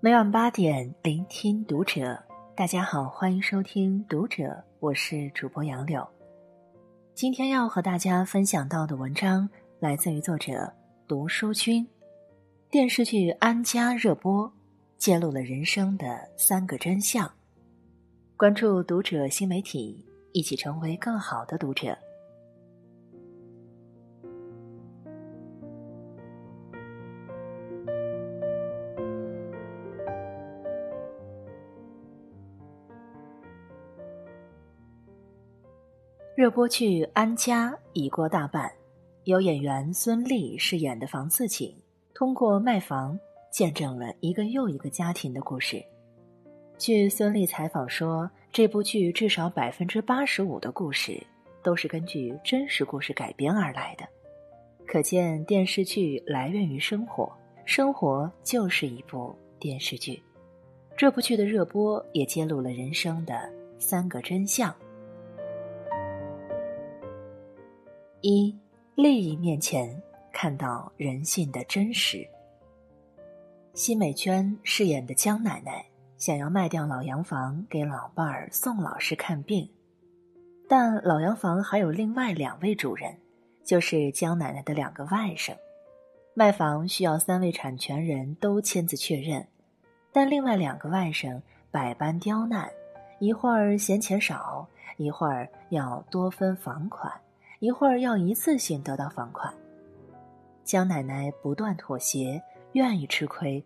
每晚八点，聆听读者。大家好，欢迎收听《读者》，我是主播杨柳。今天要和大家分享到的文章来自于作者读书君。电视剧《安家》热播，揭露了人生的三个真相。关注《读者》新媒体，一起成为更好的读者。热播剧《安家》已过大半，由演员孙俪饰演的房似锦，通过卖房见证了一个又一个家庭的故事。据孙俪采访说，这部剧至少百分之八十五的故事都是根据真实故事改编而来的，可见电视剧来源于生活，生活就是一部电视剧。这部剧的热播也揭露了人生的三个真相。一利益面前看到人性的真实。奚美娟饰演的江奶奶想要卖掉老洋房给老伴儿宋老师看病，但老洋房还有另外两位主人，就是江奶奶的两个外甥。卖房需要三位产权人都签字确认，但另外两个外甥百般刁难，一会儿嫌钱少，一会儿要多分房款。一会儿要一次性得到房款，江奶奶不断妥协，愿意吃亏，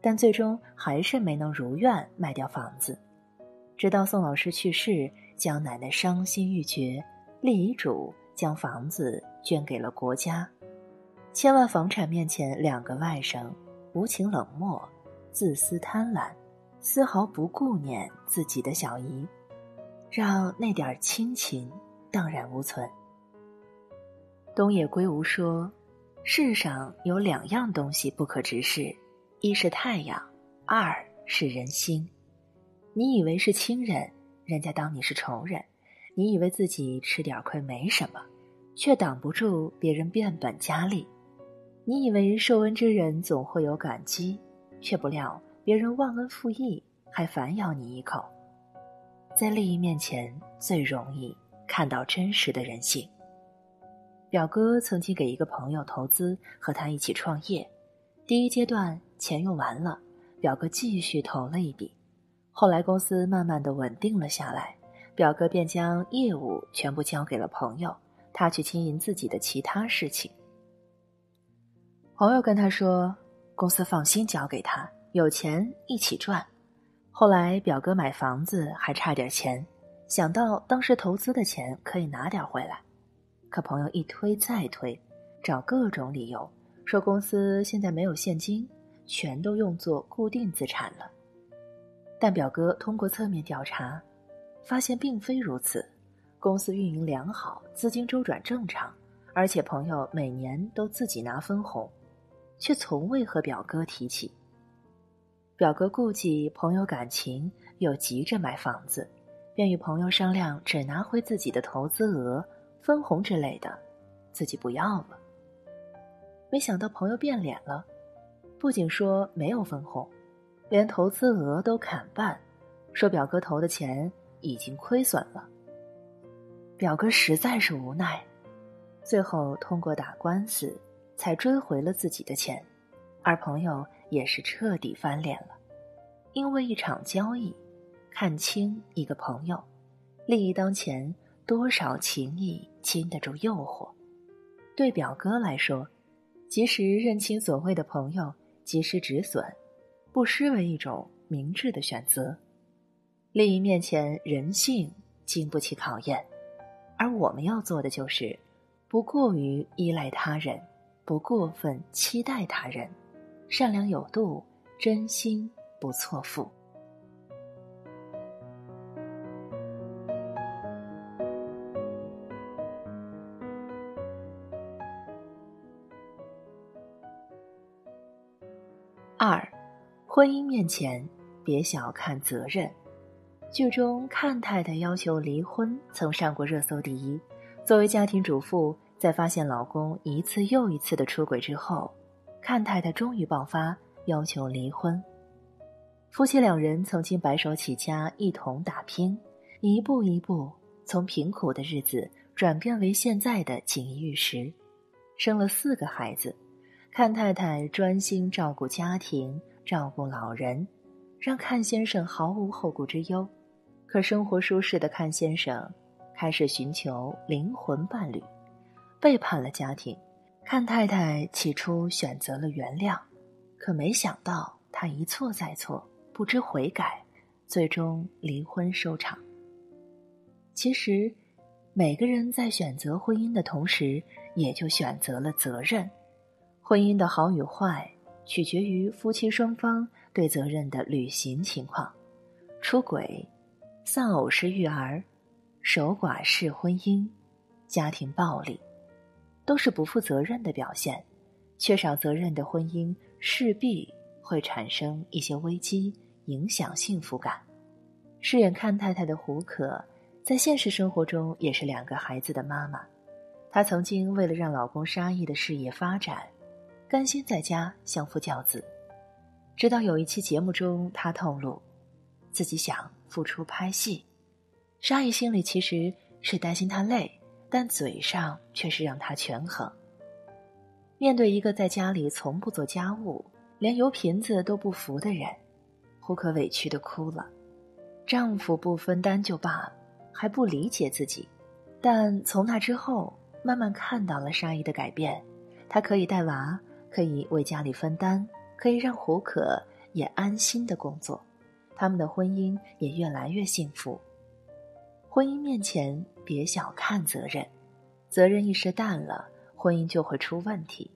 但最终还是没能如愿卖掉房子。直到宋老师去世，江奶奶伤心欲绝，立遗嘱将房子捐给了国家。千万房产面前，两个外甥无情冷漠、自私贪婪，丝毫不顾念自己的小姨，让那点亲情荡然无存。东野圭吾说：“世上有两样东西不可直视，一是太阳，二是人心。你以为是亲人，人家当你是仇人；你以为自己吃点亏没什么，却挡不住别人变本加厉；你以为受恩之人总会有感激，却不料别人忘恩负义，还反咬你一口。在利益面前，最容易看到真实的人性。”表哥曾经给一个朋友投资，和他一起创业。第一阶段钱用完了，表哥继续投了一笔。后来公司慢慢的稳定了下来，表哥便将业务全部交给了朋友，他去经营自己的其他事情。朋友跟他说：“公司放心交给他，有钱一起赚。”后来表哥买房子还差点钱，想到当时投资的钱可以拿点回来。可朋友一推再推，找各种理由说公司现在没有现金，全都用作固定资产了。但表哥通过侧面调查，发现并非如此，公司运营良好，资金周转正常，而且朋友每年都自己拿分红，却从未和表哥提起。表哥顾及朋友感情，又急着买房子，便与朋友商量，只拿回自己的投资额。分红之类的，自己不要了。没想到朋友变脸了，不仅说没有分红，连投资额都砍半，说表哥投的钱已经亏损了。表哥实在是无奈，最后通过打官司才追回了自己的钱，而朋友也是彻底翻脸了，因为一场交易，看清一个朋友，利益当前。多少情谊经得住诱惑？对表哥来说，及时认清所谓的朋友，及时止损，不失为一种明智的选择。利益面前，人性经不起考验，而我们要做的就是，不过于依赖他人，不过分期待他人，善良有度，真心不错付。二，婚姻面前别小看责任。剧中阚太太要求离婚曾上过热搜第一。作为家庭主妇，在发现老公一次又一次的出轨之后，阚太太终于爆发要求离婚。夫妻两人曾经白手起家，一同打拼，一步一步从贫苦的日子转变为现在的锦衣玉食，生了四个孩子。看太太专心照顾家庭，照顾老人，让看先生毫无后顾之忧。可生活舒适的看先生开始寻求灵魂伴侣，背叛了家庭。看太太起初选择了原谅，可没想到他一错再错。不知悔改，最终离婚收场。其实，每个人在选择婚姻的同时，也就选择了责任。婚姻的好与坏，取决于夫妻双方对责任的履行情况。出轨、丧偶式育儿、守寡式婚姻、家庭暴力，都是不负责任的表现。缺少责任的婚姻，势必。会产生一些危机，影响幸福感。饰演看太太的胡可，在现实生活中也是两个孩子的妈妈。她曾经为了让老公沙溢的事业发展，甘心在家相夫教子。直到有一期节目中，她透露自己想复出拍戏，沙溢心里其实是担心她累，但嘴上却是让她权衡。面对一个在家里从不做家务。连油瓶子都不扶的人，胡可委屈的哭了。丈夫不分担就罢，还不理解自己。但从那之后，慢慢看到了沙溢的改变。他可以带娃，可以为家里分担，可以让胡可也安心的工作。他们的婚姻也越来越幸福。婚姻面前，别小看责任，责任意识淡了，婚姻就会出问题。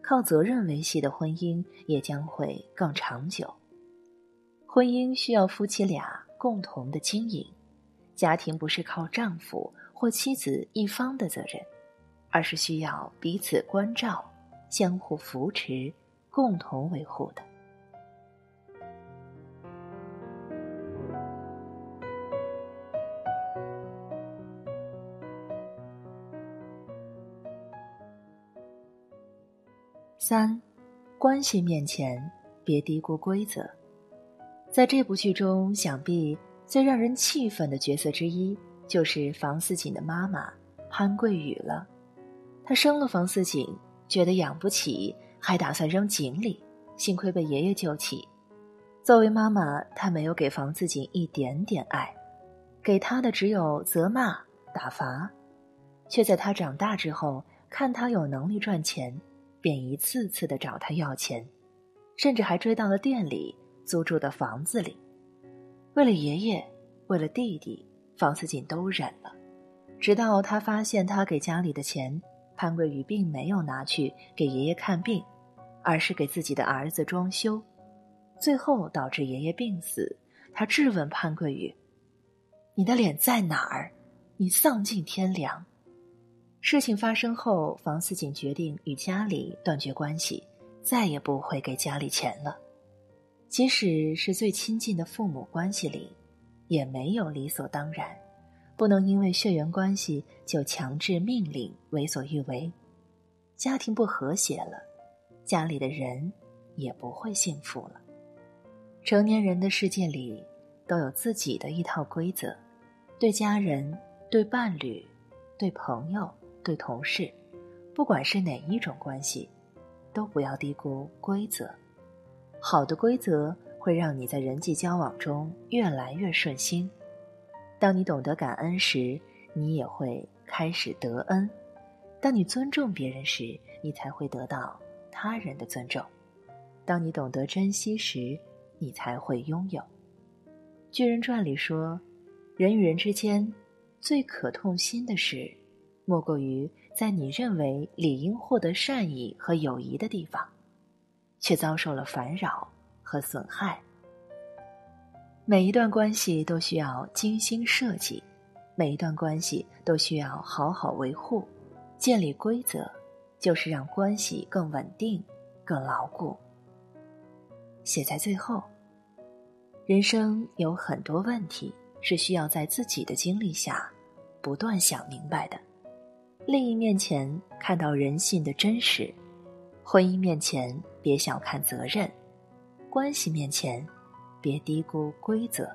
靠责任维系的婚姻也将会更长久。婚姻需要夫妻俩共同的经营，家庭不是靠丈夫或妻子一方的责任，而是需要彼此关照、相互扶持、共同维护的。三，关系面前别低估规则。在这部剧中，想必最让人气愤的角色之一就是房似锦的妈妈潘桂雨了。她生了房似锦，觉得养不起，还打算扔井里，幸亏被爷爷救起。作为妈妈，她没有给房思锦一点点爱，给他的只有责骂、打罚，却在他长大之后，看他有能力赚钱。便一次次的找他要钱，甚至还追到了店里租住的房子里。为了爷爷，为了弟弟，房思锦都忍了。直到他发现他给家里的钱，潘桂宇并没有拿去给爷爷看病，而是给自己的儿子装修，最后导致爷爷病死。他质问潘桂宇：“你的脸在哪儿？你丧尽天良！”事情发生后，房思锦决定与家里断绝关系，再也不会给家里钱了。即使是最亲近的父母关系里，也没有理所当然，不能因为血缘关系就强制命令、为所欲为。家庭不和谐了，家里的人也不会幸福了。成年人的世界里，都有自己的一套规则，对家人、对伴侣、对朋友。对同事，不管是哪一种关系，都不要低估规则。好的规则会让你在人际交往中越来越顺心。当你懂得感恩时，你也会开始得恩；当你尊重别人时，你才会得到他人的尊重；当你懂得珍惜时，你才会拥有。《巨人传》里说：“人与人之间最可痛心的事。”莫过于在你认为理应获得善意和友谊的地方，却遭受了烦扰和损害。每一段关系都需要精心设计，每一段关系都需要好好维护。建立规则，就是让关系更稳定、更牢固。写在最后，人生有很多问题是需要在自己的经历下不断想明白的。利益面前看到人性的真实，婚姻面前别小看责任，关系面前别低估规则。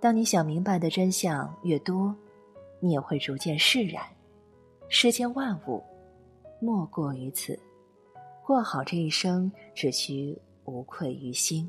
当你想明白的真相越多，你也会逐渐释然。世间万物，莫过于此。过好这一生，只需无愧于心。